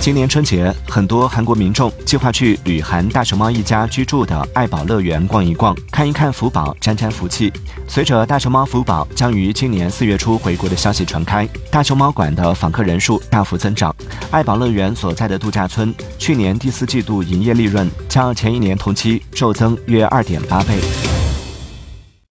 今年春节很多韩国民众计划去旅韩大熊猫一家居住的爱宝乐园逛一逛看一看福宝沾沾福气随着大熊猫福宝将于今年四月初回国的消息传开。大熊猫馆的访客人数大幅增长爱宝乐园所在的度假村去年第四季度营业利润较前一年同期骤增约二点八倍。